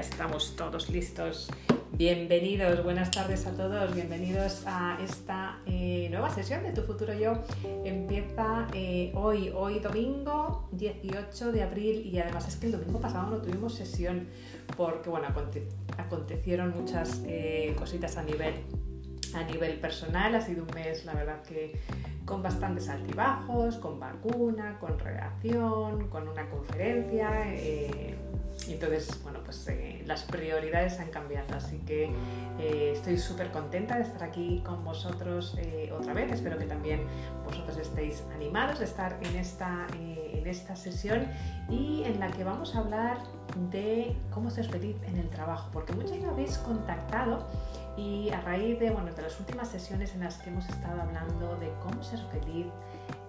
estamos todos listos. Bienvenidos, buenas tardes a todos, bienvenidos a esta eh, nueva sesión de Tu Futuro Yo. Empieza eh, hoy, hoy domingo 18 de abril y además es que el domingo pasado no tuvimos sesión porque bueno, acontecieron muchas eh, cositas a nivel a nivel personal ha sido un mes, la verdad que con bastantes altibajos, con vacuna, con reacción, con una conferencia. Entonces, bueno, pues las prioridades han cambiado, así que eh, estoy súper contenta de estar aquí con vosotros otra vez. Espero que también vosotros estéis animados de estar en esta, en esta sesión y en la que vamos a hablar de cómo ser feliz en el trabajo, porque muchos me habéis contactado y a raíz de, bueno, de las últimas sesiones en las que hemos estado hablando de cómo ser feliz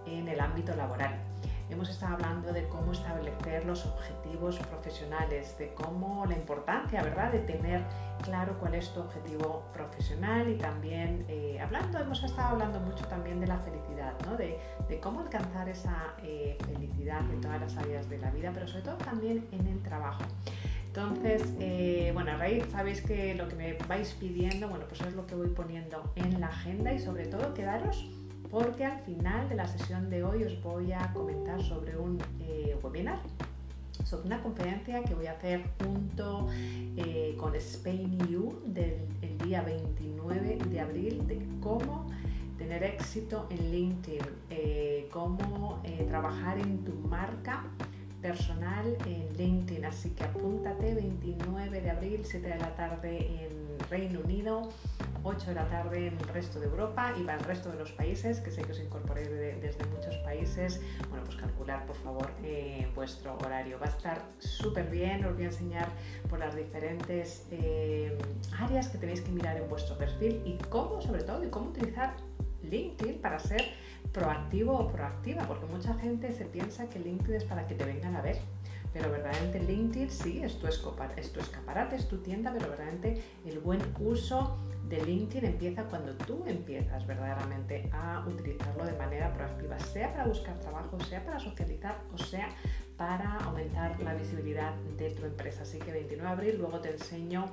en el ámbito laboral. Hemos estado hablando de cómo establecer los objetivos profesionales, de cómo la importancia, ¿verdad?, de tener claro cuál es tu objetivo profesional y también eh, hablando, hemos estado hablando mucho también de la felicidad, ¿no? de, cómo alcanzar esa eh, felicidad en todas las áreas de la vida, pero sobre todo también en el trabajo. Entonces, eh, bueno, a raíz sabéis que lo que me vais pidiendo, bueno, pues es lo que voy poniendo en la agenda y sobre todo quedaros porque al final de la sesión de hoy os voy a comentar sobre un eh, webinar, sobre una conferencia que voy a hacer junto eh, con Spain You del día 29 de abril de cómo tener éxito en LinkedIn, cómo trabajar en tu marca personal en LinkedIn. Así que apúntate 29 de abril, 7 de la tarde en Reino Unido, 8 de la tarde en el resto de Europa y para el resto de los países, que sé que os incorporé desde muchos países. Bueno, pues calcular por favor eh, vuestro horario. Va a estar súper bien, os voy a enseñar por las diferentes eh, áreas que tenéis que mirar en vuestro perfil y cómo, sobre todo, y cómo utilizar LinkedIn para ser proactivo o proactiva, porque mucha gente se piensa que LinkedIn es para que te vengan a ver. Pero verdaderamente LinkedIn sí, es tu, es tu escaparate, es tu tienda, pero verdaderamente el buen uso de LinkedIn empieza cuando tú empiezas verdaderamente a utilizarlo de manera proactiva, sea para buscar trabajo, sea para socializar o sea para aumentar la visibilidad de tu empresa. Así que 29 de abril luego te enseño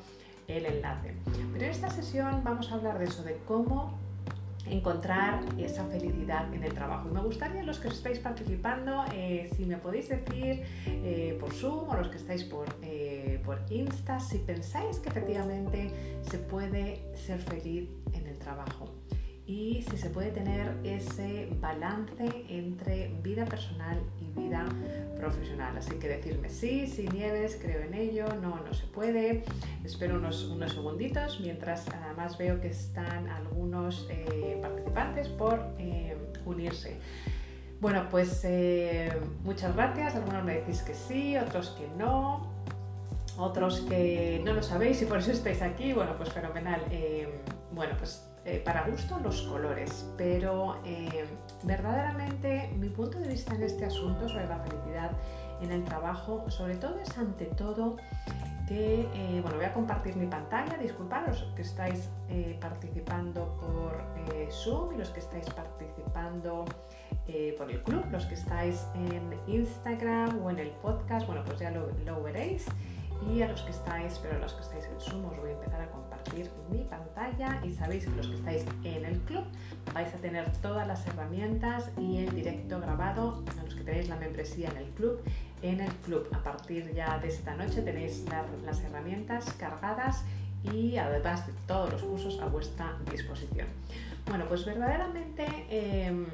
el enlace. Pero en esta sesión vamos a hablar de eso, de cómo encontrar esa felicidad en el trabajo. Y me gustaría los que estáis participando, eh, si me podéis decir eh, por Zoom o los que estáis por, eh, por Insta, si pensáis que efectivamente se puede ser feliz en el trabajo y si se puede tener ese balance entre vida personal y vida profesional. Así que decirme sí, sí Nieves, creo en ello, no, no se puede. Espero unos, unos segunditos mientras además veo que están algunos eh, participantes por eh, unirse. Bueno, pues eh, muchas gracias. Algunos me decís que sí, otros que no, otros que no lo sabéis y por eso estáis aquí. Bueno, pues fenomenal. bueno, pues eh, para gusto los colores, pero eh, verdaderamente mi punto de vista en este asunto sobre la felicidad en el trabajo, sobre todo es ante todo que, eh, bueno, voy a compartir mi pantalla, disculparos que estáis participando por Zoom y los que estáis participando por el club, los que estáis en Instagram o en el podcast, bueno, pues ya lo, lo veréis. Y a los que estáis, pero a los que estáis en Zoom os voy a empezar a compartir mi pantalla y sabéis que los que estáis en el club vais a tener todas las herramientas y el directo grabado a los que tenéis la membresía en el club. En el club a partir ya de esta noche tenéis las herramientas cargadas y además de todos los cursos a vuestra disposición. Bueno, pues verdaderamente em,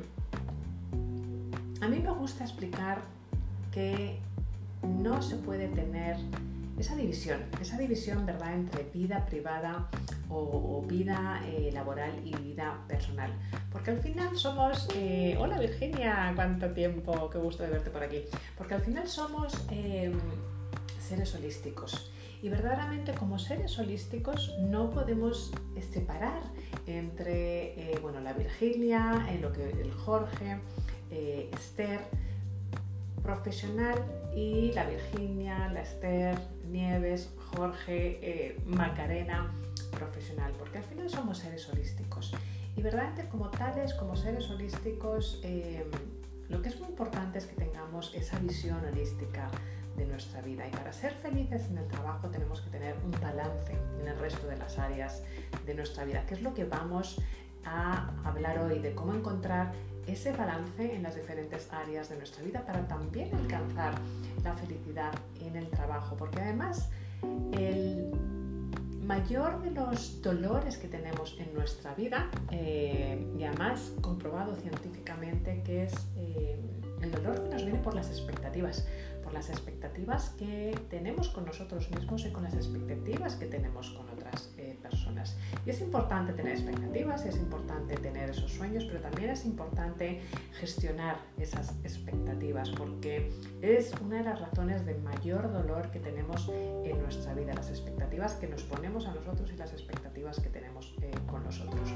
a mí me gusta explicar que no se puede tener esa división, esa división ¿verdad? entre vida privada o, vida eh, laboral y vida personal. Porque al final somos, eh, hola Virginia, cuánto tiempo, qué gusto de verte por aquí. Porque al final somos em, seres holísticos. Y verdaderamente como seres holísticos no podemos separar entre eh, bueno, la Virginia, lo que, el Jorge, Esther, profesional y la Virginia, la Esther, Nieves, Jorge, eh, Macarena, profesional, porque al final somos seres holísticos. Y verdaderamente como tales, como seres holísticos, eh, lo que es muy importante es que tengamos esa visión holística de nuestra vida y para ser felices en el trabajo tenemos que tener un balance en el resto de las áreas de nuestra vida, que es lo que vamos a hablar hoy de cómo encontrar ese balance en las diferentes áreas de nuestra vida para también alcanzar la felicidad en el trabajo, porque además el mayor de los dolores que tenemos en nuestra vida, eh, y además comprobado científicamente que es eh, el dolor que nos viene por las expectativas, las expectativas que tenemos con nosotros mismos y con las expectativas que tenemos con otras eh, personas. Y es importante tener expectativas, es importante tener esos sueños, pero también es importante gestionar esas expectativas porque es una de las razones de mayor dolor que tenemos en nuestra vida, las expectativas que nos ponemos a nosotros y las expectativas que tenemos eh, con nosotros.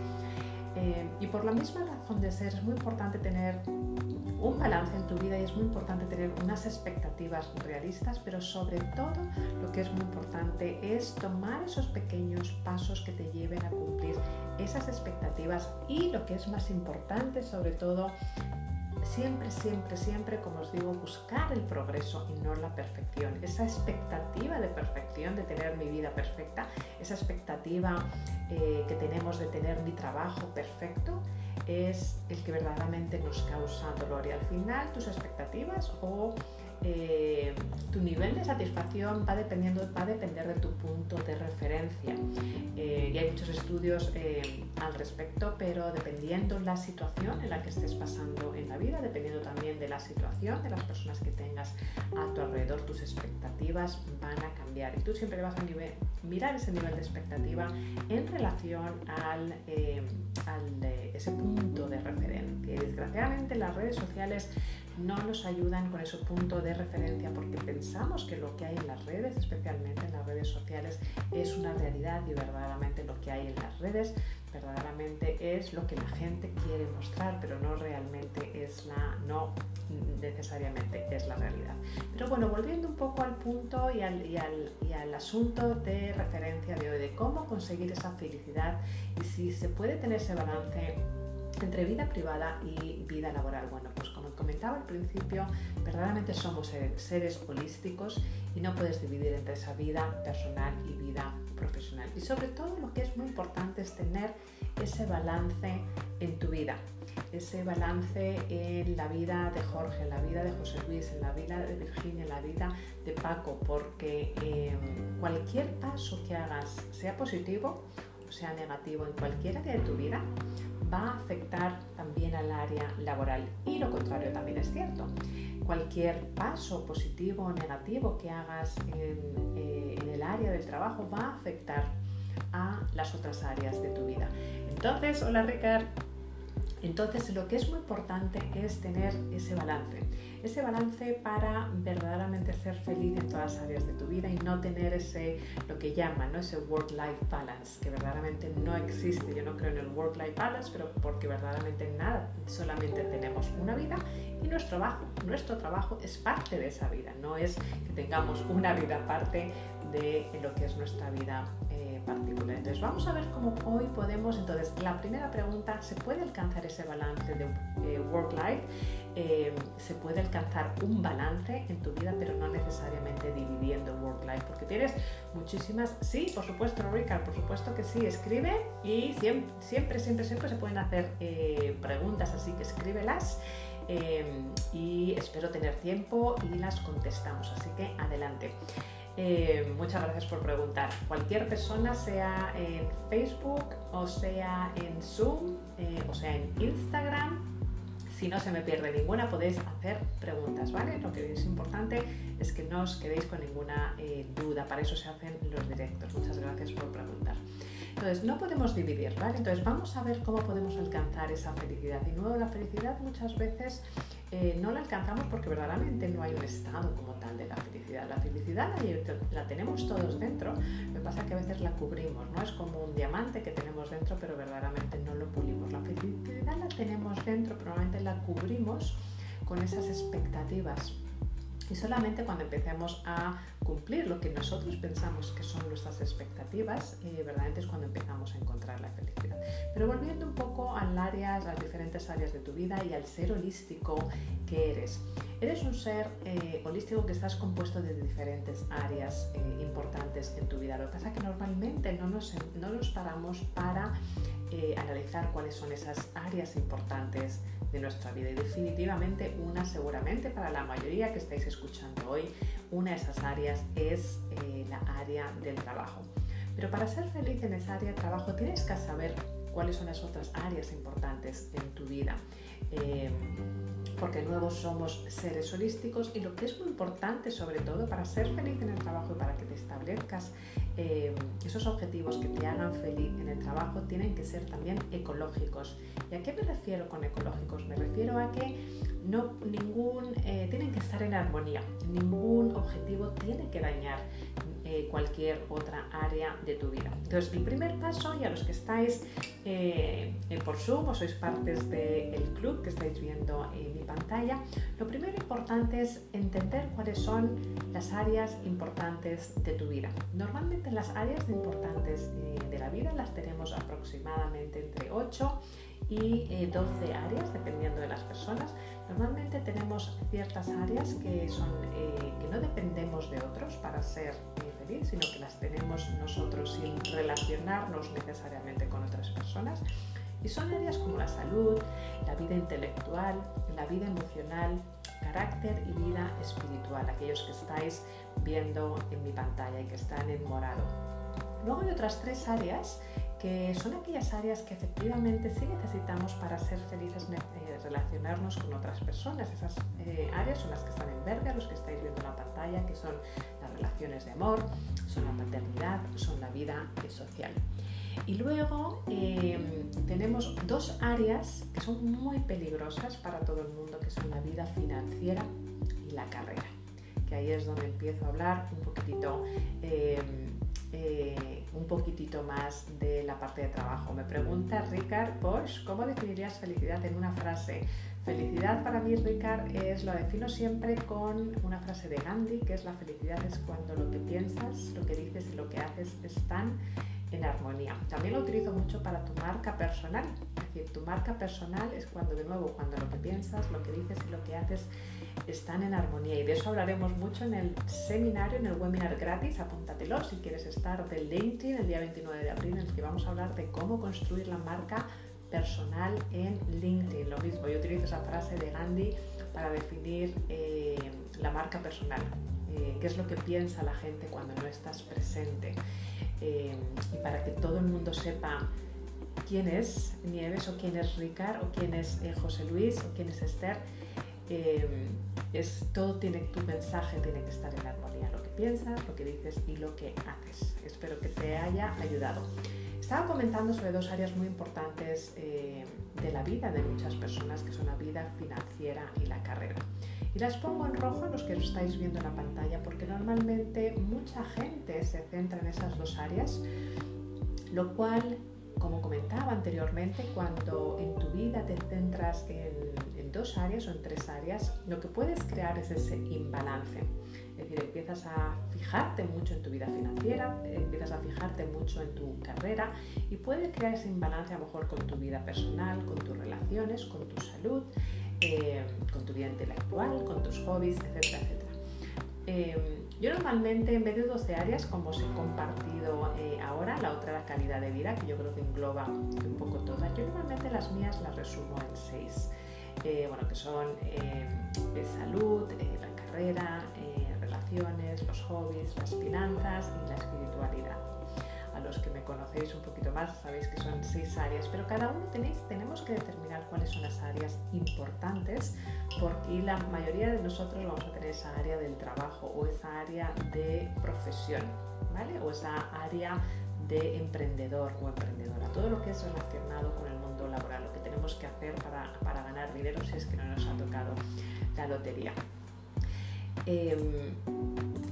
Eh, y por la misma razón de ser es muy importante tener un balance en tu vida y es muy importante tener unas expectativas realistas, pero sobre todo lo que es muy importante es tomar esos pequeños pasos que te lleven a cumplir esas expectativas y lo que es más importante sobre todo siempre, siempre, siempre, como os digo, buscar el progreso y no la perfección. Esa expectativa de perfección, de tener mi vida perfecta, esa expectativa eh, que tenemos de tener mi trabajo perfecto, es el que verdaderamente nos causa dolor. Y al final tus expectativas o eh, tu nivel de satisfacción va, dependiendo, va a depender de tu punto de referencia. Eh, y hay muchos estudios eh, al respecto, pero dependiendo la situación en la que estés pasando en la vida, dependiendo también de la situación de las personas que tengas a tu alrededor, tus expectativas van a cambiar. Y tú siempre vas a mirar ese nivel de expectativa en relación al, al ese punto de referencia. Y desgraciadamente las redes sociales no nos ayudan con ese punto de referencia porque pensamos que lo que hay en las redes, especialmente en las redes sociales, es una realidad y verdaderamente lo que hay en las redes verdaderamente es lo que la gente quiere mostrar, pero no realmente es la, no necesariamente es la realidad. Pero bueno, volviendo un poco al punto y al, y al, y al asunto de referencia de hoy, de cómo conseguir esa felicidad y si se puede tener ese balance entre vida privada y vida laboral. Bueno, pues como comentaba al principio, verdaderamente somos seres holísticos y no puedes dividir entre esa vida personal y vida profesional. Y sobre todo lo que es muy importante es tener ese balance en tu vida, ese balance en la vida de Jorge, en la vida de José Luis, en la vida de Virginia, en la vida de Paco, porque em, cualquier paso que hagas, sea positivo sea negativo en cualquier área de tu vida, va a afectar también al área laboral. Y lo contrario también es cierto. Cualquier paso positivo o negativo que hagas en, eh, en el área del trabajo va a afectar a las otras áreas de tu vida. Entonces, hola Ricard, entonces, lo que es muy importante es tener ese balance, ese balance para verdaderamente ser feliz en todas las áreas de tu vida y no tener ese, lo que llaman, ¿no? ese work-life balance, que verdaderamente no existe. Yo no creo en el work-life balance, pero porque verdaderamente nada, solamente tenemos una vida y nuestro trabajo, nuestro trabajo es parte de esa vida, no es que tengamos una vida aparte de lo que es nuestra vida particular. Entonces vamos a ver cómo hoy podemos, entonces la primera pregunta, ¿se puede alcanzar ese balance de eh, work-life? Eh, se puede alcanzar un balance en tu vida, pero no necesariamente dividiendo work-life, porque tienes muchísimas, sí, por supuesto, Ricard, por supuesto que sí, escribe y siempre, siempre, siempre, se pueden hacer eh, preguntas, así que escríbelas. y espero tener tiempo y las contestamos, así que adelante. Eh, muchas gracias por preguntar. Cualquier persona, sea en Facebook o sea en Zoom eh, o sea en Instagram, si no se me pierde ninguna, podéis hacer preguntas, ¿vale? Lo que es importante es que no os quedéis con ninguna eh, duda. Para eso se hacen los directos. Muchas gracias por preguntar. Entonces, no podemos dividir, ¿vale? Entonces, vamos a ver cómo podemos alcanzar esa felicidad. Y nuevo, la felicidad muchas veces eh, no la alcanzamos porque verdaderamente no hay un estado como tal de la felicidad. La felicidad la, tenemos todos dentro, lo que pasa es que a veces la cubrimos, ¿no? Es como un diamante que tenemos dentro, pero verdaderamente no lo pulimos. La felicidad la tenemos dentro, pero normalmente la cubrimos con esas expectativas Y solamente cuando empecemos a cumplir lo que nosotros pensamos que son nuestras expectativas, eh, verdaderamente es cuando empezamos a encontrar la felicidad. Pero volviendo un poco al áreas, a las diferentes áreas de tu vida y al ser holístico que eres. Eres un ser eh, holístico que estás compuesto de diferentes áreas eh, importantes en tu vida. Lo que pasa es que normalmente no nos, no nos paramos para eh, analizar cuáles son esas áreas importantes de nuestra vida. Y definitivamente una, seguramente para la mayoría que estáis escuchando hoy, una de esas áreas es la área del trabajo. Pero para ser feliz en esa área de trabajo tienes que saber cuáles son las otras áreas importantes en tu vida porque nuevos somos seres holísticos y lo que es muy importante sobre todo para ser feliz en el trabajo y para que te establezcas eh, esos objetivos que te hagan feliz en el trabajo tienen que ser también ecológicos. ¿Y a qué me refiero con ecológicos? Me refiero a que no ningún eh, tienen que estar en armonía, ningún objetivo tiene que dañar eh, cualquier otra área de tu vida. Entonces, el primer paso, y a los que estáis eh, por Zoom o sois partes del club que estáis viendo en mi pantalla, lo primero importante es entender cuáles son las áreas importantes de tu vida. Normalmente las áreas importantes eh, de la vida las tenemos aproximadamente entre 8 y 12 áreas, dependiendo de las personas. Normalmente tenemos ciertas áreas que, son, que no dependemos de otros para ser sino que las tenemos nosotros sin relacionarnos necesariamente con otras personas. Y son áreas como la salud, la vida intelectual, la vida emocional, carácter y vida espiritual, aquellos que estáis viendo en mi pantalla y que están en morado. Luego hay otras tres áreas que son aquellas áreas que efectivamente sí necesitamos para ser felices, eh, relacionarnos con otras personas. Esas eh, áreas son las que están en verde, los que estáis viendo en la pantalla, que son relaciones de amor, son la paternidad, son la vida social. Y luego em, tenemos dos áreas que son muy peligrosas para todo el mundo, que son la vida financiera y la carrera. Que ahí es donde empiezo a hablar un poquitito em, eh, un poquitito más de la parte de trabajo. Me pregunta Ricard Bosch, ¿cómo definirías felicidad en una frase? Felicidad para mí, Ricard, es lo defino siempre con una frase de Gandhi, que es la felicidad es cuando lo que piensas, lo que dices y lo que haces están en armonía. También lo utilizo mucho para tu marca personal. Es decir, tu marca personal es cuando, de nuevo, cuando lo que piensas, lo que dices y lo que haces están en armonía. Y de eso hablaremos mucho en el seminario, en el webinar gratis. Apúntatelo si quieres estar del LinkedIn el día 29 de abril, en el que vamos a hablar de cómo construir la marca personal en LinkedIn. Lo mismo, yo utilizo esa frase de Gandhi para definir eh, la marca personal. Eh, qué es lo que piensa la gente cuando no estás presente. Eh, y para que todo el mundo sepa quién es Nieves o quién es Ricard o quién es José Luis o quién es Esther, es, todo tiene, tu mensaje tiene que estar en armonía, lo que piensas, lo que dices y lo que haces. Espero que te haya ayudado. Estaba comentando sobre dos áreas muy importantes eh, de la vida de muchas personas, que son la vida financiera y la carrera. Y las pongo en rojo los que estáis viendo en la pantalla, porque normalmente mucha gente se centra en esas dos áreas, lo cual, como comentaba anteriormente, cuando en tu vida te centras en, en dos áreas o en tres áreas, lo que puedes crear es ese imbalance. Es decir, empiezas a fijarte mucho en tu vida financiera, empiezas a fijarte mucho en tu carrera y puede crear ese imbalance a lo mejor con tu vida personal, con tus relaciones, con tu salud, eh, con tu vida intelectual, con tus hobbies, etcétera, etcétera. Eh, yo normalmente, en vez de 12 áreas, como os he compartido eh, ahora, la otra la calidad de vida, que yo creo que engloba un poco todas, yo normalmente las mías las resumo en 6. bueno, que son salud, la carrera, los hobbies, las finanzas y la espiritualidad. A los que me conocéis un poquito más sabéis que son seis áreas, pero cada uno tenéis, tenemos que determinar cuáles son las áreas importantes porque la mayoría de nosotros vamos a tener esa área del trabajo o esa área de profesión, ¿vale? O esa área de emprendedor o emprendedora, todo lo que es relacionado con el mundo laboral, lo que tenemos que hacer para, para ganar dinero si es que no nos ha tocado la lotería. Em,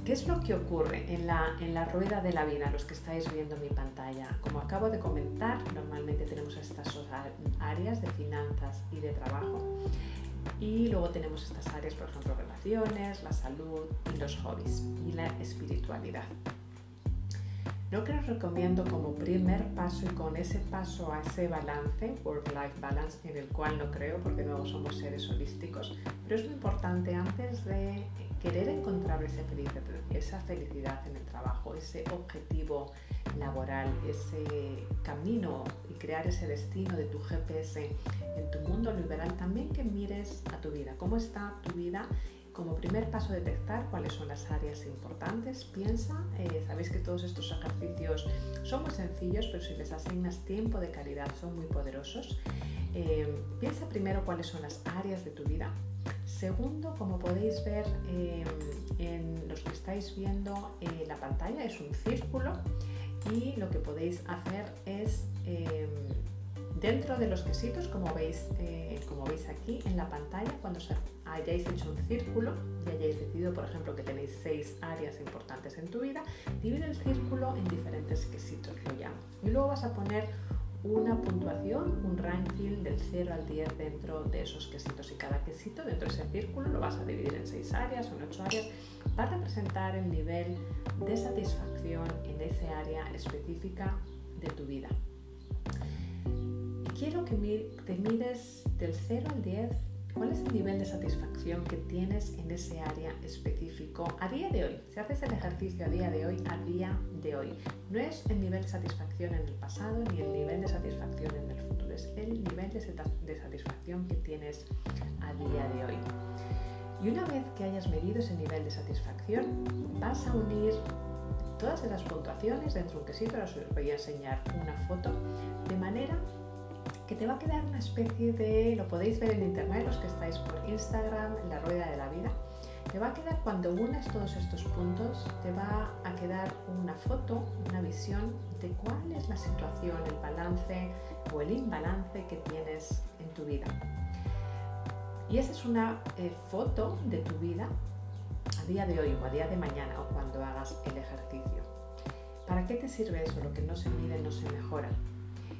¿Qué es lo que ocurre en la, en la rueda de la vida, los que estáis viendo mi pantalla? Como acabo de comentar, normalmente tenemos estas áreas de finanzas y de trabajo. Y luego tenemos estas áreas, por ejemplo, relaciones, la salud y los hobbies y la espiritualidad. Lo que os recomiendo como primer paso y con ese paso a ese balance, work-life balance, en el cual no creo porque no somos seres holísticos, pero es muy importante antes de querer encontrar esa felicidad en el trabajo, ese objetivo laboral, ese camino y crear ese destino de tu GPS en tu mundo liberal, también que mires a tu vida, cómo está tu vida como primer paso, detectar cuáles son las áreas importantes. Piensa, eh, sabéis que todos estos ejercicios son muy sencillos, pero si les asignas tiempo de calidad son muy poderosos. Eh, piensa primero cuáles son las áreas de tu vida. Segundo, como podéis ver eh, en los que estáis viendo la pantalla, es un círculo y lo que podéis hacer es dentro de los quesitos, como veis, como veis aquí en la pantalla, cuando se hayáis hecho un círculo y hayáis decidido, por ejemplo, que tenéis seis áreas importantes en tu vida, divide el círculo en diferentes quesitos, lo llamo. Y luego vas a poner una puntuación, un ranking del 0 al 10 dentro de esos quesitos y cada quesito dentro de ese círculo lo vas a dividir en seis áreas o en ocho áreas para representar el nivel de satisfacción en ese área específica de tu vida. Quiero que te mires del 0 al 10 ¿Cuál es el nivel de satisfacción que tienes en ese área específico a día de hoy? Si haces el ejercicio a día de hoy, a día de hoy. No es el nivel de satisfacción en el pasado ni el nivel de satisfacción en el futuro, es el nivel de, satisfacción que tienes a día de hoy. Y una vez que hayas medido ese nivel de satisfacción, vas a unir todas esas puntuaciones dentro de un quesito, ahora os voy a enseñar una foto, de manera que te va a quedar una especie de, lo podéis ver en internet los que estáis por Instagram, la rueda de la vida, te va a quedar cuando unes todos estos puntos, te va a quedar una foto, una visión de cuál es la situación, el balance o el imbalance que tienes en tu vida. Y esa es una eh, foto de tu vida a día de hoy o a día de mañana o cuando hagas el ejercicio. ¿Para qué te sirve eso? Lo que no se mide no se mejora.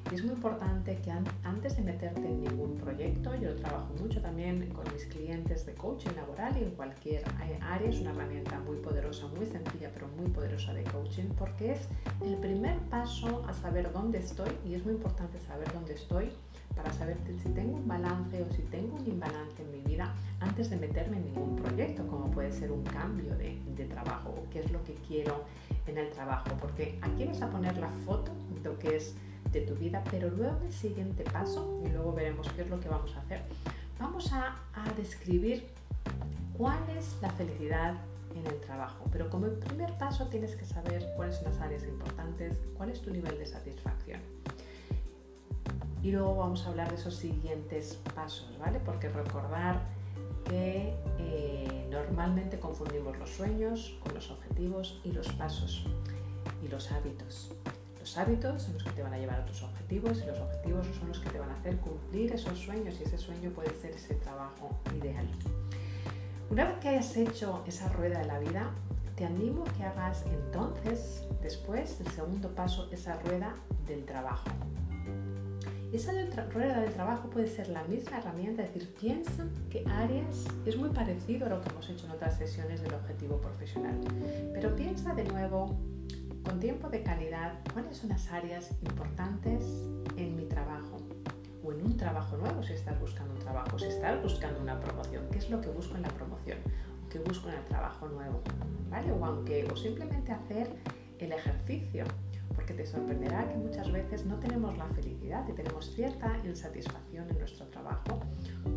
Y es muy importante que antes de meterte en ningún proyecto, yo trabajo mucho también con mis clientes de coaching laboral y en cualquier área, es una herramienta muy poderosa, muy sencilla, pero muy poderosa de coaching, porque es el primer paso a saber dónde estoy y es muy importante saber dónde estoy para saber si tengo un balance o si tengo un imbalance en mi vida antes de meterme en ningún proyecto, como puede ser un cambio de, de trabajo o qué es lo que quiero en el trabajo, porque aquí vas a poner la foto lo que es de tu vida, pero luego el siguiente paso, y luego veremos qué es lo que vamos a hacer, vamos a, describir cuál es la felicidad en el trabajo. Pero como primer paso tienes que saber cuáles son las áreas importantes, cuál es tu nivel de satisfacción. Y luego vamos a hablar de esos siguientes pasos, ¿vale? Porque recordar que eh, normalmente confundimos los sueños con los objetivos y los pasos y los hábitos hábitos son los que te van a llevar a tus objetivos y los objetivos son los que te van a hacer cumplir esos sueños y ese sueño puede ser ese trabajo ideal. Una vez que hayas hecho esa rueda de la vida, te animo a que hagas entonces, después, el segundo paso, esa rueda del trabajo. Esa rueda del trabajo puede ser la misma herramienta, es decir, piensa qué áreas, es muy parecido a lo que hemos hecho en otras sesiones del objetivo profesional, pero piensa de nuevo con tiempo de calidad cuáles son las áreas importantes en mi trabajo o en un trabajo nuevo si estás buscando un trabajo, si estás buscando una promoción, qué es lo que busco en la promoción qué busco en el trabajo nuevo, ¿vale? O simplemente hacer el ejercicio, porque te sorprenderá que muchas veces no tenemos la felicidad y tenemos cierta insatisfacción en nuestro trabajo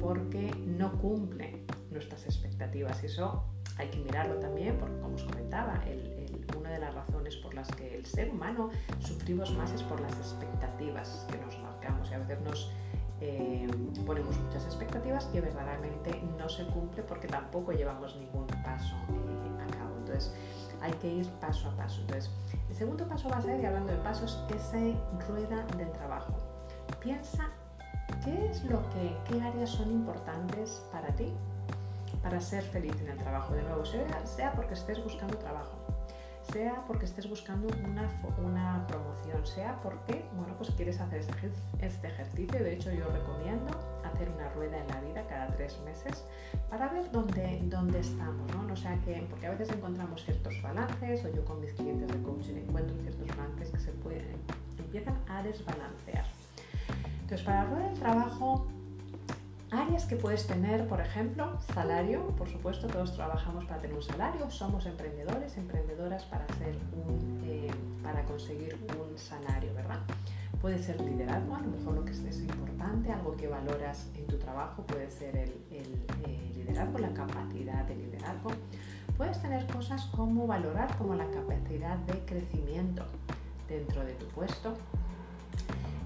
porque no cumple nuestras expectativas. Eso hay que mirarlo también porque como os comentaba, el, una de las razones por las que el ser humano sufrimos más es por las expectativas que nos marcamos y a veces nos eh, ponemos muchas expectativas que verdaderamente no se cumple porque tampoco llevamos ningún paso eh, a cabo. Entonces hay que ir paso a paso. Entonces el segundo paso va a ser, y hablando de pasos, esa rueda del trabajo. Piensa qué es lo que, qué áreas son importantes para ti para ser feliz en el trabajo. De nuevo, sea, porque estés buscando trabajo, sea porque estés buscando una, una promoción, sea porque bueno, pues quieres hacer este, este ejercicio. De hecho, yo recomiendo hacer una rueda en la vida cada tres meses para ver dónde, dónde estamos, ¿no? O sea que, porque a veces encontramos ciertos balances, o yo con mis clientes de coaching encuentro ciertos balances que se pueden, empiezan a desbalancear. Entonces, para la rueda del trabajo, áreas que puedes tener, por ejemplo, salario, por supuesto, todos trabajamos para tener un salario, somos emprendedores, emprendedoras para, hacer un, eh, para conseguir un salario, ¿verdad? Puede ser liderazgo, a lo mejor lo que es, importante, algo que valoras en tu trabajo puede ser el, liderazgo, la capacidad de liderazgo. Puedes tener cosas como valorar como la capacidad de crecimiento dentro de tu puesto.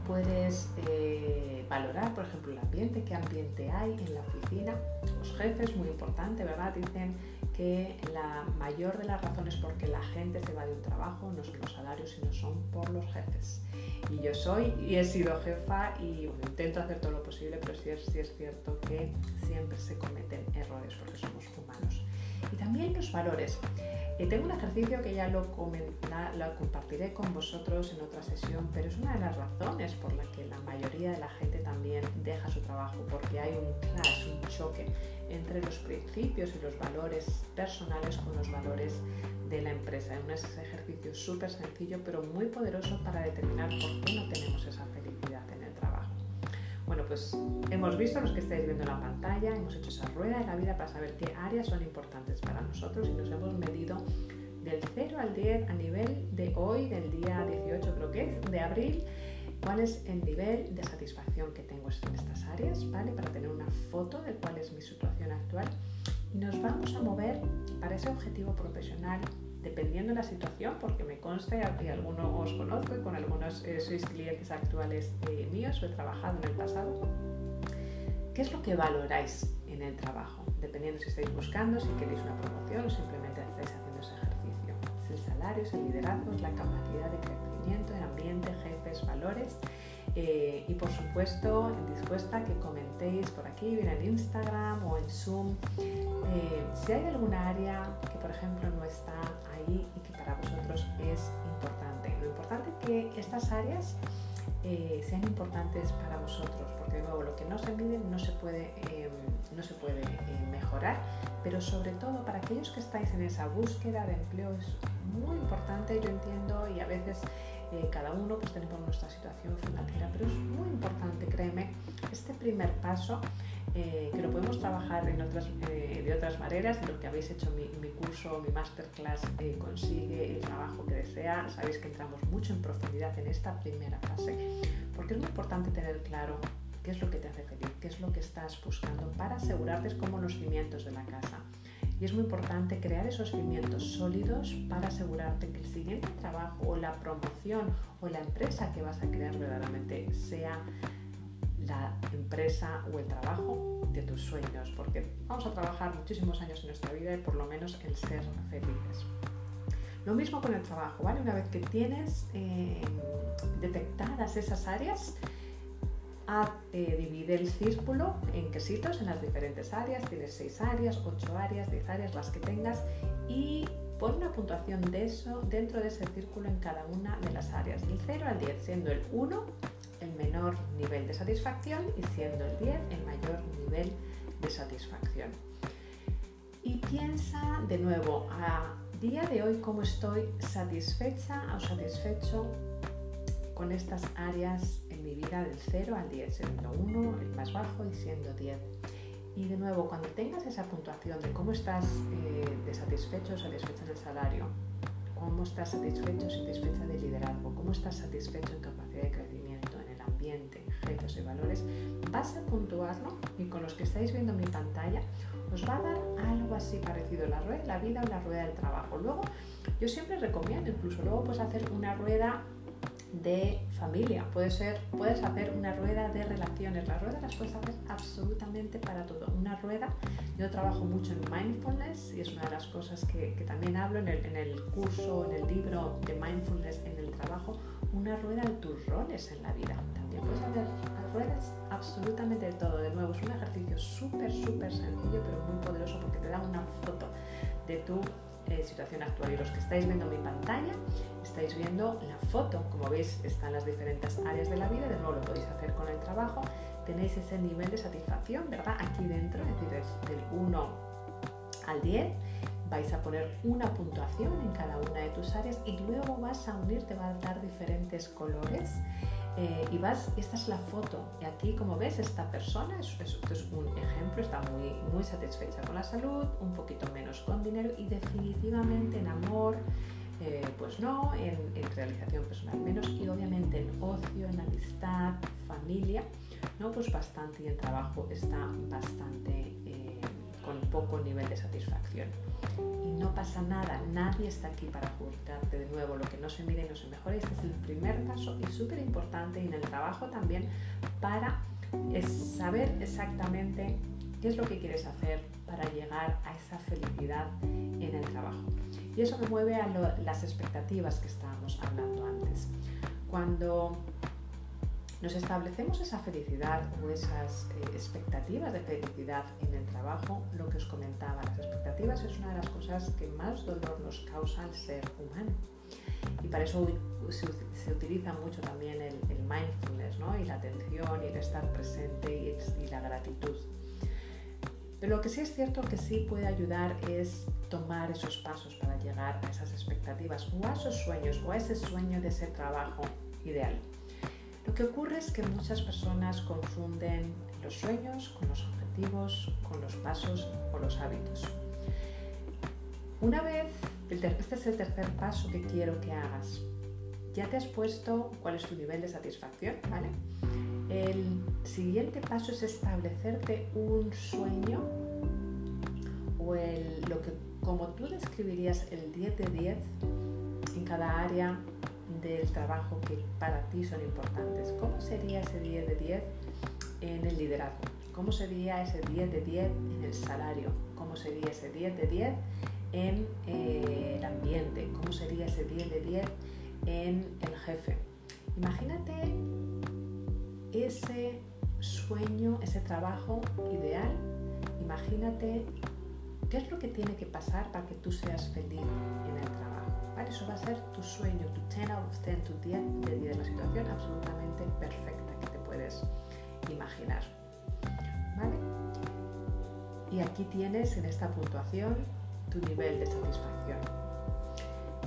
Puedes eh, valorar, por ejemplo, el ambiente, qué ambiente hay en la oficina. Los jefes, muy importante, ¿verdad? Dicen que la mayor de las razones por que la gente se va de un trabajo no son los salarios, sino son por los jefes. Y yo soy y he sido jefa y intento hacer todo lo posible, pero sí es cierto que siempre se cometen errores porque somos humanos. Y también los valores. Eh, tengo un ejercicio que ya lo, lo, compartiré con vosotros en otra sesión, pero es una de las razones por la que la mayoría de la gente también deja su trabajo, porque hay un clash, un choque entre los principios y los valores personales con los valores de la empresa. Es un ejercicio súper sencillo pero muy poderoso para determinar por qué no tenemos esa felicidad. Pues hemos visto los que estáis viendo en la pantalla, hemos hecho esa rueda de la vida para saber qué áreas son importantes para nosotros y nos hemos medido del 0 al 10 a nivel de hoy, del día 18 creo que es, de abril, cuál es el nivel de satisfacción que tengo en estas áreas, ¿vale? Para tener una foto de cuál es mi situación actual. Y nos vamos a mover para ese objetivo profesional dependiendo de la situación, porque me consta y algunos os conozco y con algunos eh, sois clientes actuales eh, míos o he trabajado en el pasado. ¿Qué es lo que valoráis en el trabajo? Dependiendo si estáis buscando, si queréis una promoción o simplemente estáis haciendo ese ejercicio. Es el salario, es el liderazgo, es la capacidad de crecimiento, el ambiente, jefes, valores. Eh, y por supuesto, dispuesta que comentéis por aquí, bien en Instagram o en Zoom, si hay alguna área que, por ejemplo, no está ahí y que para vosotros es importante. Lo importante es que estas áreas eh, sean importantes para vosotros, porque de nuevo lo que no se mide no se puede, em, no se puede eh, mejorar, pero sobre todo para aquellos que estáis en esa búsqueda de empleo es muy importante, yo entiendo, y a veces eh, cada uno pues tenemos nuestra situación financiera, pero es muy importante, créeme, este primer paso eh, que lo podemos trabajar en otras, eh, de otras maneras, lo que habéis hecho mi, mi curso, mi masterclass eh, consigue el trabajo que desea. Sabéis que entramos mucho en profundidad en esta primera fase, porque es muy importante tener claro qué es lo que te hace feliz, qué es lo que estás buscando para asegurarte como los cimientos de la casa. Y es muy importante crear esos cimientos sólidos para asegurarte que el siguiente trabajo o la promoción o la empresa que vas a crear verdaderamente sea la empresa o el trabajo de tus sueños, porque vamos a trabajar muchísimos años en nuestra vida y por lo menos el ser felices. Lo mismo con el trabajo, ¿vale? Una vez que tienes eh, detectadas esas áreas, eh, divide el círculo en quesitos en las diferentes áreas, tienes 6 áreas, 8 áreas, 10 áreas, las que tengas, y pon una puntuación de eso dentro de ese círculo en cada una de las áreas, del 0 al 10, siendo el 1 el menor nivel de satisfacción y siendo el 10 el mayor nivel de satisfacción. Y piensa de nuevo a día de hoy cómo estoy satisfecha o satisfecho con estas áreas en mi vida del 0 al 10, siendo 1 el más bajo y siendo 10. Y de nuevo, cuando tengas esa puntuación de cómo estás eh, de satisfecho o satisfecha en el salario, cómo estás satisfecho o satisfecha de liderazgo, cómo estás satisfecho en capacidad de crecimiento, ambiente, jefes y valores, vas a puntuarlo y con los que estáis viendo mi pantalla os va a dar algo así parecido, la rueda de la vida o la rueda del trabajo. Luego, yo siempre recomiendo, incluso luego puedes hacer una rueda de familia, puede ser, puedes hacer una rueda de relaciones, las ruedas las puedes hacer absolutamente para todo. Una rueda, yo trabajo mucho en mindfulness y es una de las cosas que, que también hablo en el, en el curso, en el libro de mindfulness en el trabajo, una rueda de tus roles en la vida. También puedes hacer ruedas absolutamente de todo. De nuevo, es un ejercicio súper, súper sencillo, pero muy poderoso porque te da una foto de tu eh, situación actual. Y los que estáis viendo mi pantalla, estáis viendo la foto. Como veis, están las diferentes áreas de la vida. De nuevo, lo podéis hacer con el trabajo. tenéis ese nivel de satisfacción, ¿verdad? Aquí dentro, es decir, es del 1 al 10, vais a poner una puntuación en cada una de tus áreas y luego vas a unir, te va a dar diferentes colores eh, y vas, esta es la foto, y aquí como ves esta persona, esto es, un ejemplo, está muy, muy satisfecha con la salud, un poquito menos con dinero y definitivamente en amor, eh, pues no, en, realización personal menos y obviamente en ocio, en amistad, familia, no, pues bastante y en trabajo está bastante con poco nivel de satisfacción no pasa nada, nadie está aquí para juzgarte de nuevo, lo que no se mide no se mejora, este es el primer paso y súper importante y en el trabajo también para saber exactamente qué es lo que quieres hacer para llegar a esa felicidad en el trabajo. Y eso me mueve a las expectativas que estábamos hablando antes. Cuando nos establecemos esa felicidad o esas eh, expectativas de felicidad en el trabajo, lo que os comentaba, las expectativas es una de las cosas que más dolor nos causa al ser humano. Y para eso se, utiliza mucho también el, mindfulness ¿no? y la atención y el estar presente y, y la gratitud. Pero lo que sí es cierto que sí puede ayudar es tomar esos pasos para llegar a esas expectativas o a esos sueños o a ese sueño de ese trabajo ideal. Lo que ocurre es que muchas personas confunden los sueños con los objetivos, con los pasos o los hábitos. Una vez, este es el tercer paso que quiero que hagas. Ya te has puesto cuál es tu nivel de satisfacción, ¿vale? El siguiente paso es establecerte un sueño o el, lo que, como tú describirías el 10 de 10 en cada área del trabajo que para ti son importantes. ¿Cómo sería ese 10 de 10 en el liderazgo? ¿Cómo sería ese 10 de 10 en el salario? ¿Cómo sería ese 10 de 10 en eh, el ambiente? ¿Cómo sería ese 10 de 10 en el jefe? Imagínate ese sueño, ese trabajo ideal. Imagínate qué es lo que tiene que pasar para que tú seas feliz en el trabajo. Eso va a ser tu sueño, tu 10 out of 10, tu 10 de 10, la situación absolutamente perfecta que te puedes imaginar. ¿Vale? Y aquí tienes en esta puntuación tu nivel de satisfacción.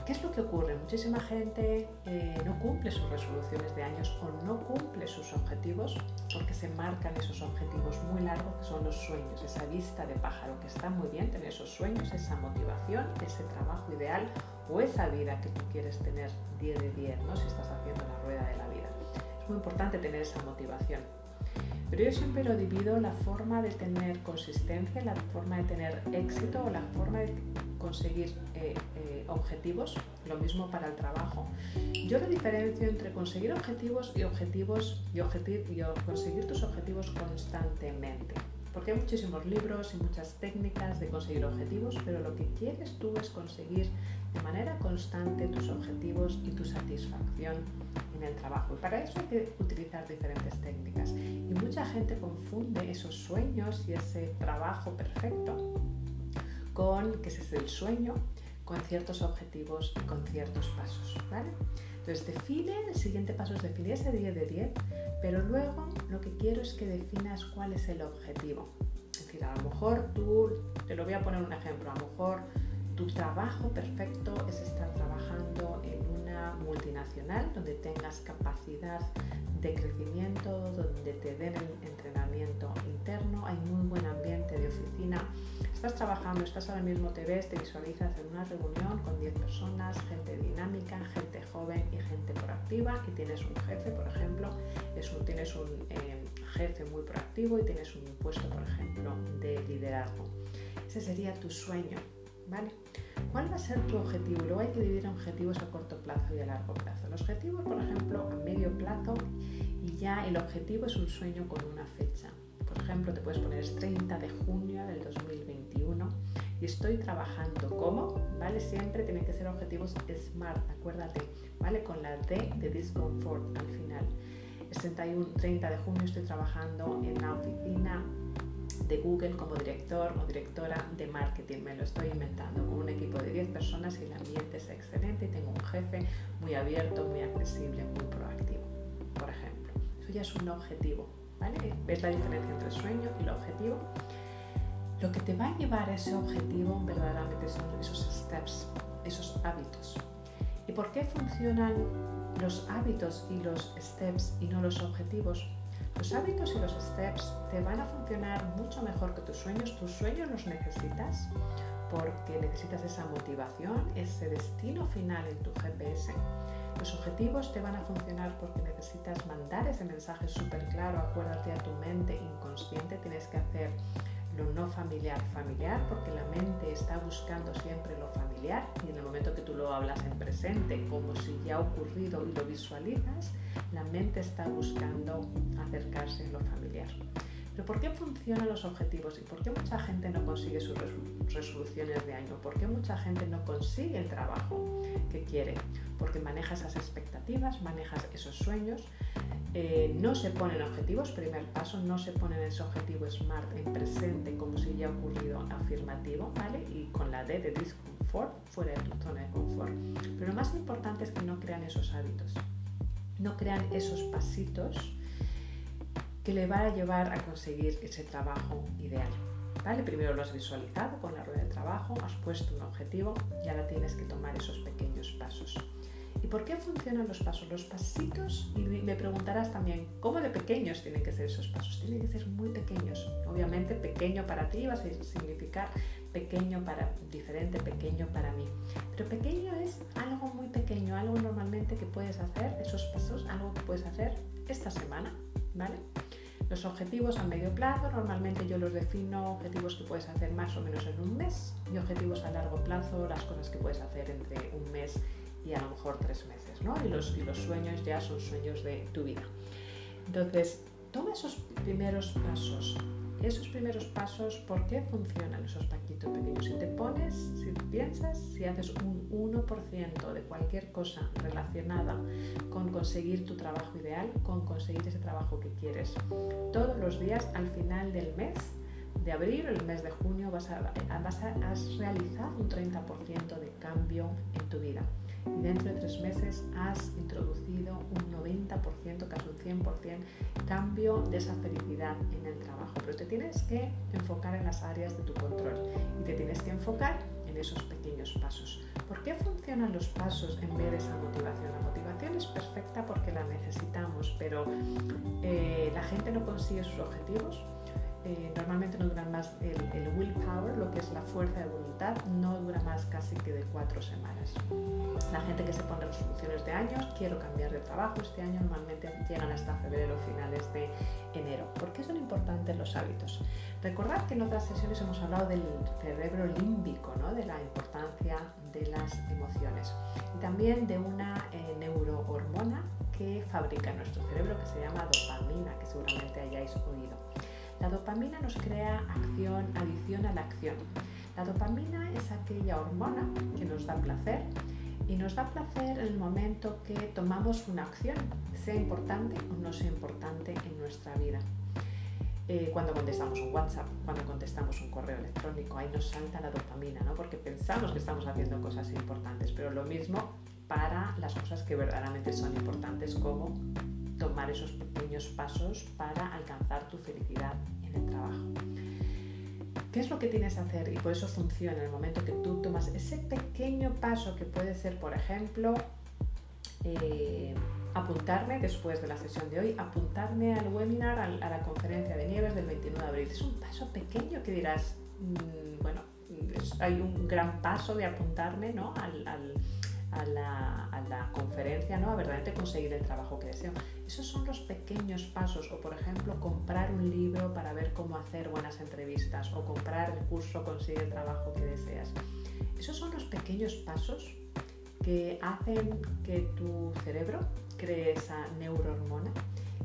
¿Qué es lo que ocurre? Muchísima gente eh, no cumple sus resoluciones de años o no cumple sus objetivos porque se marcan esos objetivos muy largos que son los sueños, esa vista de pájaro que está muy bien tener esos sueños, esa motivación, ese trabajo ideal o esa vida que tú quieres tener 10 de 10, ¿no? si estás haciendo la rueda de la vida. Es muy importante tener esa motivación. Pero yo siempre lo divido la forma de tener consistencia, la forma de tener éxito o la forma de conseguir eh, eh, objetivos, lo mismo para el trabajo. Yo lo diferencio entre conseguir objetivos y objetivos y, y conseguir tus objetivos constantemente. Porque hay muchísimos libros y muchas técnicas de conseguir objetivos, pero lo que quieres tú es conseguir de manera constante tus objetivos y tu satisfacción en el trabajo. Y para eso hay que utilizar diferentes técnicas. Y mucha gente confunde esos sueños y ese trabajo perfecto con que ese es el sueño, con ciertos objetivos y con ciertos pasos. ¿vale? Entonces define, el siguiente paso es definir ese 10 de 10, pero luego lo que quiero es que definas cuál es el objetivo. Es decir, a lo mejor tú, te lo voy a poner un ejemplo, a lo mejor tu trabajo perfecto es estar trabajando en multinacional donde tengas capacidad de crecimiento, donde te den entrenamiento interno, hay muy buen ambiente de oficina. Estás trabajando, estás ahora mismo, te ves, te visualizas en una reunión con 10 personas, gente dinámica, gente joven y gente proactiva y tienes un jefe, por ejemplo, tienes un eh, jefe muy proactivo y tienes un puesto, por ejemplo, de liderazgo. Ese sería tu sueño, ¿vale? ¿Cuál va a ser tu objetivo? Luego hay que dividir objetivos a corto plazo y a largo plazo. Los objetivos, por ejemplo, a medio plazo y ya el objetivo es un sueño con una fecha. Por ejemplo, te puedes poner es 30 de junio del 2021 y estoy trabajando como, ¿vale? Siempre tienen que ser objetivos SMART, acuérdate, ¿vale? Con la D de discomfort al final. 31, 30 de junio estoy trabajando en la oficina de Google como director o directora de marketing. Me lo estoy inventando con un equipo de 10 personas y el ambiente es excelente y tengo un jefe muy abierto, muy accesible, muy proactivo, por ejemplo. Eso ya es un objetivo. ¿vale? ¿Ves la diferencia entre el sueño y el objetivo? Lo que te va a llevar a ese objetivo verdaderamente son esos steps, esos hábitos. ¿Y por qué funcionan los hábitos y los steps y no los objetivos? Los hábitos y los steps te van a funcionar mucho mejor que tus sueños. Tus sueños los necesitas porque necesitas esa motivación, ese destino final en tu GPS. Los objetivos te van a funcionar porque necesitas mandar ese mensaje súper claro. Acuérdate a tu mente inconsciente, tienes que hacer lo no familiar familiar, porque la mente está buscando siempre lo familiar y en el momento que tú lo hablas en presente, como si ya ha ocurrido y lo visualizas, la mente está buscando acercarse a lo familiar. Pero ¿por qué funcionan los objetivos y por qué mucha gente no consigue sus resoluciones de año? ¿Por qué mucha gente no consigue el trabajo que quiere? Porque maneja esas expectativas, manejas esos sueños, eh, no se ponen objetivos, primer paso, no se ponen ese objetivo SMART en presente como si ya ocurrido afirmativo, ¿vale? Y con la D de discomfort, fuera de tu zona de confort. Pero lo más importante es que no crean esos hábitos, no crean esos pasitos que le van a llevar a conseguir ese trabajo ideal. ¿Vale? Primero lo has visualizado con la rueda de trabajo, has puesto un objetivo y ahora tienes que tomar esos pequeños pasos. ¿Y por qué funcionan los pasos? Los pasitos, y me preguntarás también, ¿cómo de pequeños tienen que ser esos pasos? Tienen que ser muy pequeños. Obviamente pequeño para ti va a significar pequeño para diferente, pequeño para mí. Pero pequeño es algo muy pequeño, algo normalmente que puedes hacer, esos pasos, algo que puedes hacer esta semana, ¿vale? Los objetivos a medio plazo, normalmente yo los defino objetivos que puedes hacer más o menos en un mes y objetivos a largo plazo, las cosas que puedes hacer entre un mes y a lo mejor tres meses, ¿no? Y los, sueños ya son sueños de tu vida. Entonces, toma esos primeros pasos, esos primeros pasos, ¿por qué funcionan esos pequeños? Si te pones, si piensas, si haces un 1% de cualquier cosa relacionada con conseguir tu trabajo ideal, con conseguir ese trabajo que quieres, todos los días al final del mes, de abril, el mes de junio, vas a, vas a has realizado un 30% de cambio en tu vida y dentro de tres meses has introducido un 90%, casi un 100% cambio de esa felicidad en el trabajo. Pero te tienes que enfocar en las áreas de tu control y te tienes que enfocar en esos pequeños pasos. ¿Por qué funcionan los pasos en vez de esa motivación? La motivación es perfecta porque la necesitamos, pero eh, la gente no consigue sus objetivos eh, normalmente no duran más el, el, willpower, lo que es la fuerza de voluntad, no dura más casi que de cuatro semanas. La gente que se pone resoluciones de años, quiero cambiar de trabajo este año, normalmente llegan hasta febrero, finales de enero. ¿Por qué son importantes los hábitos? Recordad que en otras sesiones hemos hablado del cerebro límbico, ¿no? de la importancia de las emociones y también de una eh, neurohormona que fabrica nuestro cerebro que se llama dopamina, que seguramente hayáis oído. La dopamina nos crea acción, adición a la acción. La dopamina es aquella hormona que nos da placer y nos da placer en el momento que tomamos una acción, sea importante o no sea importante en nuestra vida. Eh, cuando contestamos un WhatsApp, cuando contestamos un correo electrónico, ahí nos salta la dopamina, ¿no? porque pensamos que estamos haciendo cosas importantes, pero lo mismo para las cosas que verdaderamente son importantes como tomar esos pequeños pasos para alcanzar tu felicidad. ¿Qué es lo que tienes que hacer? Y por eso funciona en el momento que tú tomas ese pequeño paso que puede ser, por ejemplo, eh, apuntarme después de la sesión de hoy, apuntarme al webinar, a la conferencia de Nieves del 29 de abril. Es un paso pequeño que dirás, mm, bueno, hay un gran paso de apuntarme ¿no? al a la, conferencia, ¿no? a verdaderamente conseguir el trabajo que deseo. Esos son los pequeños pasos, o por ejemplo, comprar un libro para ver cómo hacer buenas entrevistas, o comprar el curso, conseguir el trabajo que deseas. Esos son los pequeños pasos que hacen que tu cerebro cree esa neurohormona,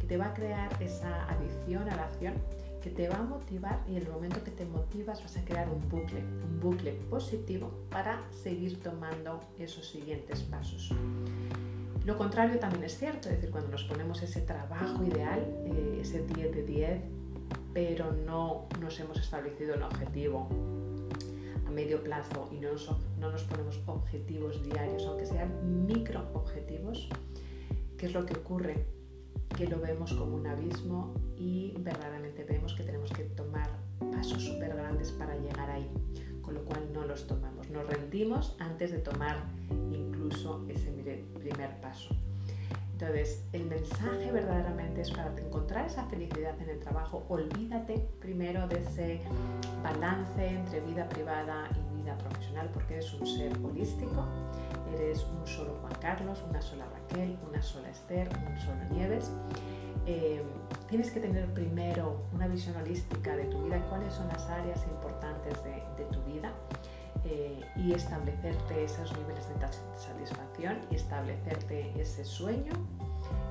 que te va a crear esa adicción a la acción que te va a motivar y en el momento que te motivas vas a crear un bucle, un bucle positivo para seguir tomando esos siguientes pasos. Lo contrario también es cierto, es decir, cuando nos ponemos ese trabajo ideal, eh, ese 10 de 10, pero no nos hemos establecido un objetivo a medio plazo y no nos, no nos ponemos objetivos diarios, aunque sean micro objetivos, ¿qué es lo que ocurre? Que lo vemos como un abismo y verdaderamente vemos que tenemos que tomar pasos súper grandes para llegar ahí, con lo cual no los tomamos. Nos rendimos antes de tomar incluso ese primer paso. Entonces, el mensaje verdaderamente es para encontrar esa felicidad en el trabajo. Olvídate primero de ese balance entre vida privada y vida profesional porque eres un ser holístico. Eres un solo Juan Carlos, una sola Raquel, una sola Esther, un solo Nieves. Eh, tienes que tener primero una visión holística de tu vida, cuáles son las áreas importantes de, tu vida eh, y establecerte esos niveles de satisfacción y establecerte ese sueño,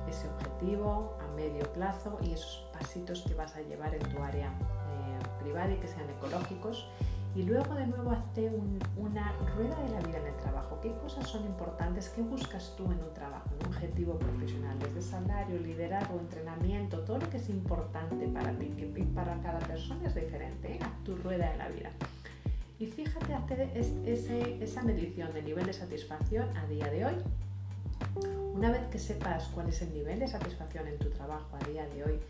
ese objetivo a medio plazo y esos pasitos que vas a llevar en tu área eh, privada y que sean ecológicos. Y luego de nuevo hazte una rueda de la vida en el trabajo. ¿Qué cosas son importantes? ¿Qué buscas tú en un trabajo, en un objetivo profesional? Desde salario, liderazgo, entrenamiento, todo lo que es importante para ti, que para cada persona es diferente. ¿eh? tu rueda de la vida. Y fíjate, hacer esa medición de nivel de satisfacción a día de hoy. Una vez que sepas cuál es el nivel de satisfacción en tu trabajo a día de hoy,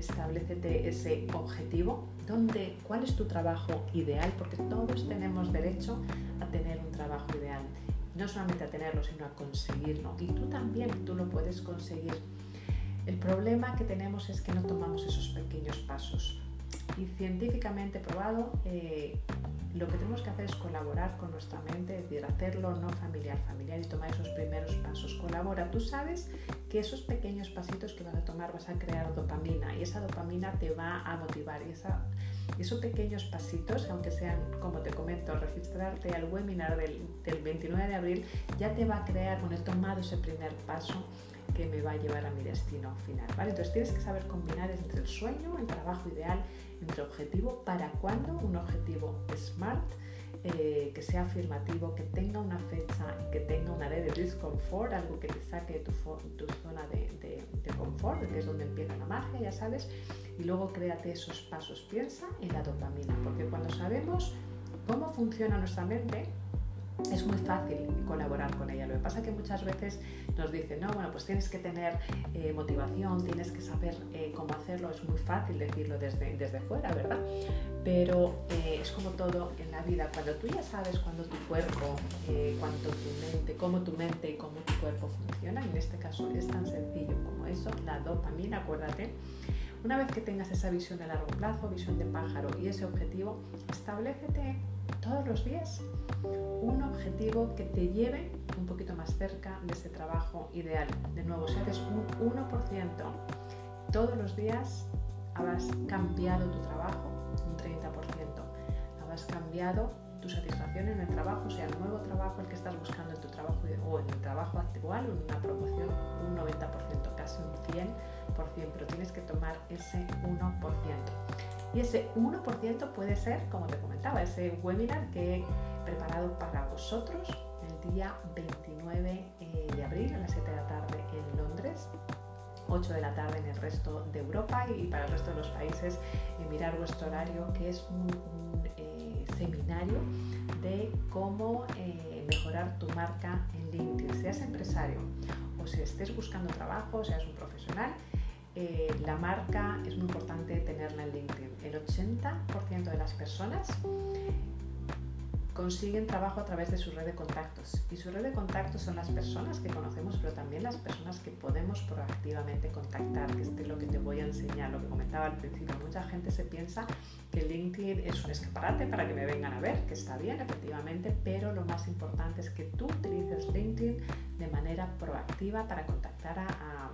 establecete ese objetivo, dónde, cuál es tu trabajo ideal, porque todos tenemos derecho a tener un trabajo ideal. No solamente a tenerlo, sino a conseguirlo. Y tú también, tú lo puedes conseguir. El problema que tenemos es que no tomamos esos pequeños pasos. Y científicamente probado, eh, lo que tenemos que hacer es colaborar con nuestra mente, es decir, hacerlo no familiar, familiar y tomar esos primeros pasos. Colabora, tú sabes que esos pequeños pasitos que vas a tomar vas a crear dopamina y esa dopamina te va a motivar y esa, esos pequeños pasitos, aunque sean, como te comento, registrarte al webinar del, del 29 de abril, ya te va a crear, bueno, he tomado ese primer paso que me va a llevar a mi destino final. ¿vale? Entonces tienes que saber combinar entre el sueño, el trabajo ideal, entre objetivo, para cuando un objetivo smart, eh, que sea afirmativo, que tenga una fecha que tenga una ley de discomfort, algo que te saque de tu, zona de, de, confort, que es donde empieza la magia, ya sabes, y luego créate esos pasos. Piensa en la dopamina, porque cuando sabemos cómo funciona nuestra mente, es muy fácil colaborar con ella. Lo que pasa es que muchas veces nos dicen, no, bueno, pues tienes que tener eh, motivación, tienes que saber eh, cómo hacerlo. Es muy fácil decirlo desde, desde fuera, ¿verdad? Pero eh, es como todo en la vida. Cuando tú ya sabes cuándo tu cuerpo, cuánto tu mente, cómo tu mente y cómo tu cuerpo funciona, en este caso es tan sencillo como eso, la dopamina, acuérdate. Una vez que tengas esa visión a largo plazo, visión de pájaro y ese objetivo, establecete todos los días un objetivo que te lleve un poquito más cerca de ese trabajo ideal. De nuevo, si haces un 1% todos los días, habrás cambiado tu trabajo un 30%, habrás cambiado tu satisfacción en el trabajo, sea el nuevo trabajo el que estás buscando en tu trabajo o en el trabajo actual una promoción, un 90%, casi un 100%, pero tienes que tomar ese 1%. Y ese 1% puede ser, como te comentaba, ese webinar que he preparado para vosotros el día 29 eh, de abril a las 7 de la tarde en Londres. 8 de la tarde en el resto de Europa y para el resto de los países eh, mirar vuestro horario que es un, eh, seminario de cómo mejorar tu marca en LinkedIn, seas empresario o si estés buscando trabajo, seas un profesional eh, la marca es muy importante tenerla en LinkedIn. El 80% de las personas consiguen trabajo a través de su red de contactos. Y su red de contactos son las personas que conocemos, pero también las personas que podemos proactivamente contactar, que es lo que te voy a enseñar, lo que comentaba al principio. Mucha gente se piensa que LinkedIn es un escaparate para que me vengan a ver, que está bien, efectivamente, pero lo más importante es que tú utilices LinkedIn de manera proactiva para contactar a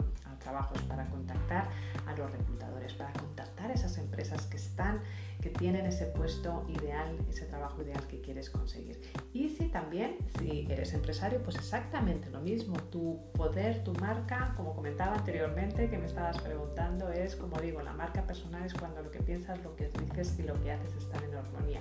trabajos, para contactar a los reclutadores, para contactar a esas empresas que están, tienen ese puesto ideal, ese trabajo ideal que quieres conseguir. Y si también, si eres empresario, pues exactamente lo mismo. Tu poder, tu marca, como comentaba anteriormente, que me estabas preguntando, es, como digo, la marca personal es cuando lo que piensas, lo que dices y lo que haces están en armonía.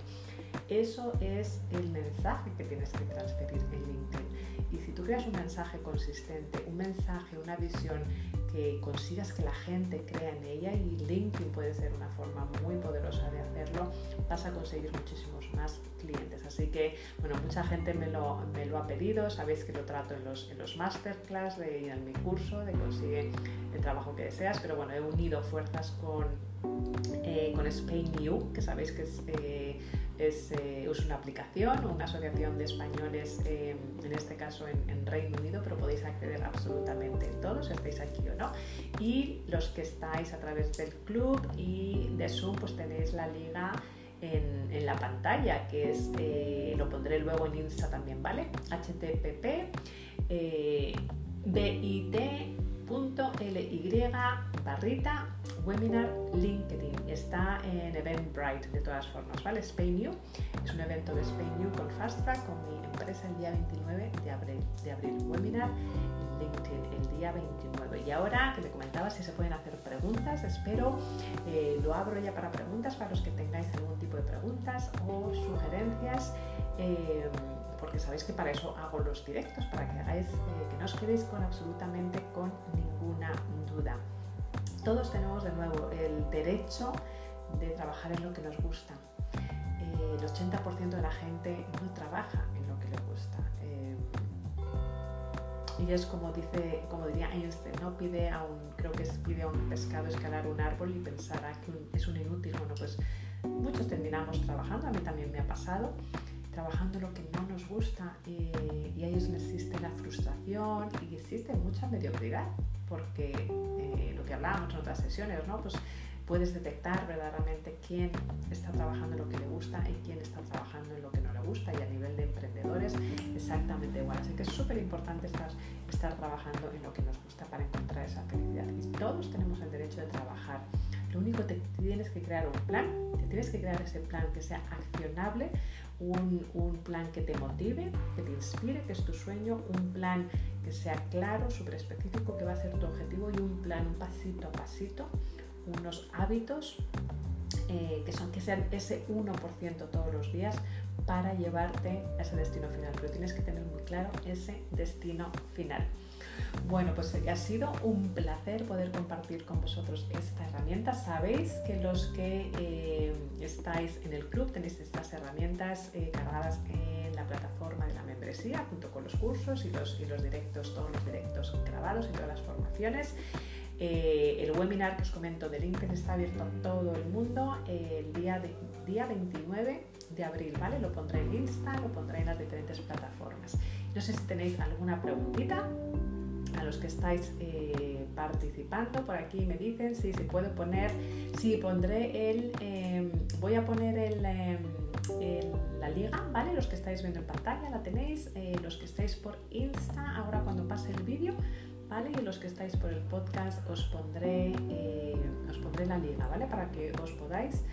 Eso es el mensaje que tienes que transferir en LinkedIn. Y si tú creas un mensaje consistente, un mensaje, una visión que consigas que la gente crea en ella y LinkedIn puede ser una forma muy poderosa de hacerlo, vas a conseguir muchísimos más clientes. Así que, bueno, mucha gente me lo, me lo ha pedido, sabéis que lo trato en los, en los masterclass de, en mi curso de Consigue el trabajo que deseas, pero bueno, he unido fuerzas con, eh, con Spain New, que sabéis que es... Eh, es, eh, una aplicación, una asociación de españoles, eh, en este caso en, Reino Unido, pero podéis acceder absolutamente todos, estéis aquí o no. Y los que estáis a través del club y de Zoom, pues tenéis la liga en, en la pantalla, que es, eh, lo pondré luego en Insta también, ¿vale? http bit.ly barrita webinar LinkedIn. Está en Eventbrite de todas formas, ¿vale? Spain New es un evento de Spain New con Fast con mi empresa el día 29 de abril. De abril. Webinar LinkedIn el día 29. Y ahora que me comentabas si se pueden hacer preguntas, espero eh, lo abro ya para preguntas para los que tengáis algún tipo de preguntas o sugerencias. Eh, porque sabéis que para eso hago los directos, para que hagáis, eh, que no os quedéis con absolutamente con ninguna duda. Todos tenemos de nuevo el derecho de trabajar en lo que nos gusta. Eh, el 80% de la gente no trabaja en lo que le gusta. Eh, y es como dice, como diría Einstein, ¿no? Pide a un, creo que pide a un pescado escalar un árbol y pensará que es un inútil. Bueno, pues muchos terminamos trabajando, a mí también me ha pasado, trabajando lo que no nos gusta eh, y ahí es donde existe la frustración y existe mucha mediocridad porque eh, lo que hablábamos en otras sesiones, ¿no? Pues puedes detectar verdaderamente quién está trabajando lo que le gusta y quién está trabajando en lo que no le gusta y a nivel de emprendedores exactamente igual. Así que es súper importante estar, estar trabajando en lo que nos gusta para encontrar esa felicidad. Y todos tenemos el derecho de trabajar. Lo único que tienes que crear un plan, te tienes que crear ese plan que sea accionable, un, plan que te motive, que te inspire, que es tu sueño, un plan que sea claro, súper específico, que va a ser tu objetivo y un plan pasito a pasito, unos hábitos eh, que, son, que sean ese 1% todos los días para llevarte a ese destino final. Pero tienes que tener muy claro ese destino final. Bueno, pues ha sido un placer poder compartir con vosotros esta herramienta. Sabéis que los que eh, estáis en el club tenéis estas herramientas eh, cargadas en la plataforma de la membresía, junto con los cursos y los, y los directos, todos los directos grabados y todas las formaciones. Eh, el webinar que os comento de LinkedIn está abierto a todo el mundo el día, día 29 de abril, ¿vale? Lo pondré en Insta, lo pondré en las diferentes plataformas. No sé si tenéis alguna preguntita a los que estáis eh, participando por aquí me dicen si se puede poner, si pondré el, em, voy a poner em, el, la liga, ¿vale? Los que estáis viendo en pantalla la tenéis, eh, los que estáis por Insta, ahora cuando pase el vídeo, ¿vale? Y los que estáis por el podcast os pondré, eh, os pondré la liga, ¿vale? Para que os podáis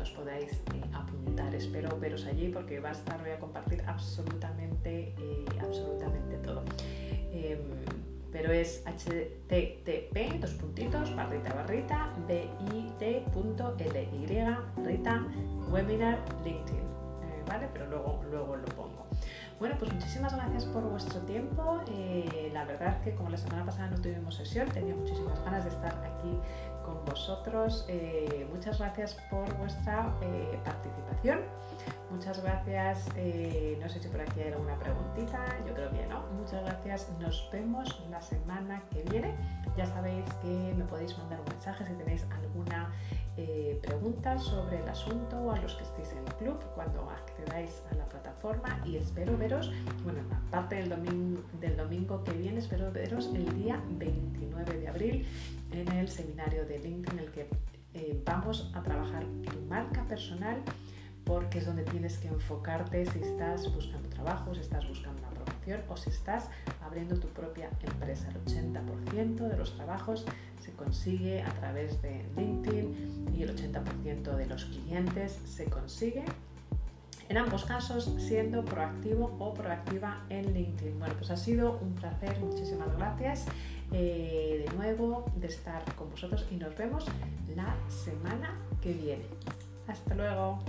os podáis apuntar. Espero veros allí porque va a estar, voy a compartir absolutamente, absolutamente todo. Em, pero es http dos puntitos barrita barrita bit.ly rita webinar linkedin eh, vale pero luego luego lo pongo bueno pues muchísimas gracias por vuestro tiempo. Eh, la verdad que como la semana pasada no tuvimos sesión tenía muchísimas ganas de estar aquí con vosotros. Eh, muchas gracias por vuestra participación Muchas gracias. Eh, no sé si por aquí hay alguna preguntita. Yo creo que no. Muchas gracias. Nos vemos la semana que viene. Ya sabéis que me podéis mandar un mensaje si tenéis alguna eh, pregunta sobre el asunto o a los que estéis en el club cuando accedáis a la plataforma y espero veros, bueno, aparte del domingo, del domingo que viene, espero veros el día 29 de abril en el seminario de LinkedIn en el que eh, vamos a trabajar tu marca personal porque es donde tienes que enfocarte si estás buscando trabajo, si estás buscando una promoción o si estás abriendo tu propia empresa. El 80% de los trabajos se consigue a través de LinkedIn y el 80% de los clientes se consigue en ambos casos siendo proactivo o proactiva en LinkedIn. Bueno, pues ha sido un placer, muchísimas gracias eh, de nuevo de estar con vosotros y nos vemos la semana que viene. Hasta luego.